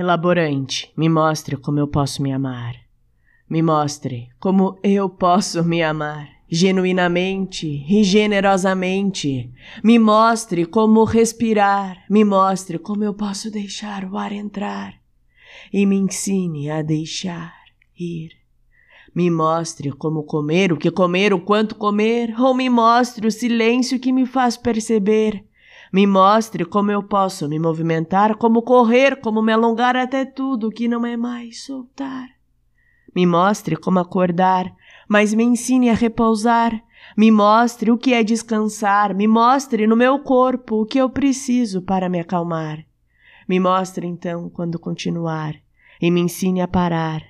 Elaborante, me mostre como eu posso me amar. Me mostre como eu posso me amar, genuinamente e generosamente. Me mostre como respirar, me mostre como eu posso deixar o ar entrar e me ensine a deixar ir. Me mostre como comer, o que comer, o quanto comer, ou me mostre o silêncio que me faz perceber. Me mostre como eu posso me movimentar, como correr, como me alongar até tudo que não é mais soltar. Me mostre como acordar, mas me ensine a repousar. Me mostre o que é descansar, me mostre no meu corpo o que eu preciso para me acalmar. Me mostre então quando continuar e me ensine a parar.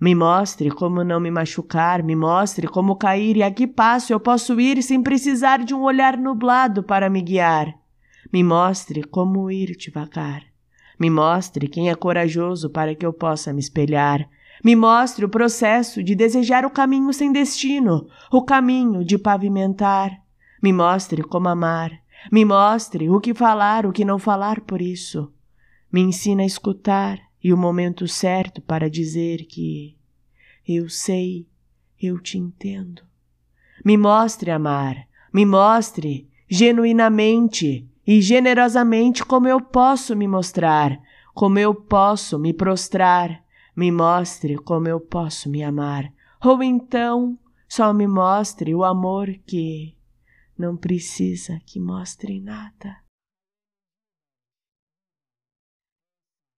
Me mostre como não me machucar, me mostre como cair e a que passo eu posso ir sem precisar de um olhar nublado para me guiar. Me mostre como ir devagar. Me mostre quem é corajoso para que eu possa me espelhar. Me mostre o processo de desejar o caminho sem destino, o caminho de pavimentar. Me mostre como amar. Me mostre o que falar, o que não falar por isso. Me ensina a escutar e o momento certo para dizer que eu sei, eu te entendo. Me mostre amar, me mostre genuinamente e generosamente como eu posso me mostrar, como eu posso me prostrar. Me mostre como eu posso me amar, ou então só me mostre o amor que não precisa que mostre nada.